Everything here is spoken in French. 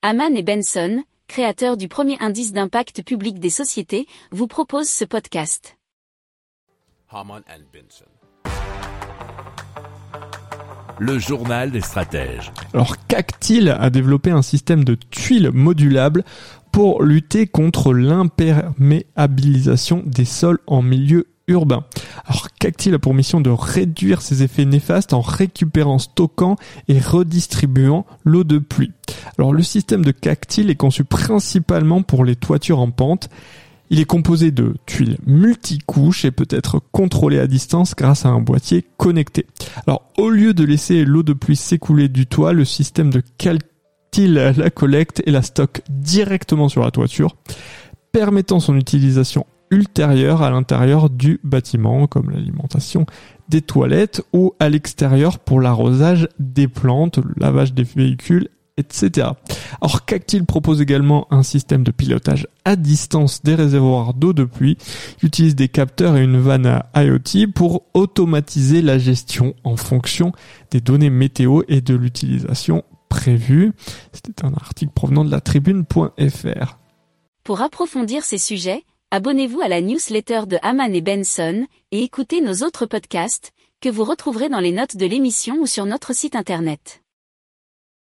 Haman et Benson, créateurs du premier indice d'impact public des sociétés, vous proposent ce podcast. Le journal des stratèges. Alors Cactil a développé un système de tuiles modulables pour lutter contre l'imperméabilisation des sols en milieu urbain. Alors Cactil a pour mission de réduire ces effets néfastes en récupérant, stockant et redistribuant l'eau de pluie. Alors le système de Cactil est conçu principalement pour les toitures en pente. Il est composé de tuiles multicouches et peut être contrôlé à distance grâce à un boîtier connecté. Alors au lieu de laisser l'eau de pluie s'écouler du toit, le système de Cactil la collecte et la stocke directement sur la toiture, permettant son utilisation ultérieure à l'intérieur du bâtiment, comme l'alimentation des toilettes, ou à l'extérieur pour l'arrosage des plantes, le lavage des véhicules, etc. Alors Cactil propose également un système de pilotage à distance des réservoirs d'eau de pluie. Il utilise des capteurs et une vanne à IoT pour automatiser la gestion en fonction des données météo et de l'utilisation prévue. C'était un article provenant de la tribune.fr. Pour approfondir ces sujets, abonnez-vous à la newsletter de Haman et Benson et écoutez nos autres podcasts que vous retrouverez dans les notes de l'émission ou sur notre site internet.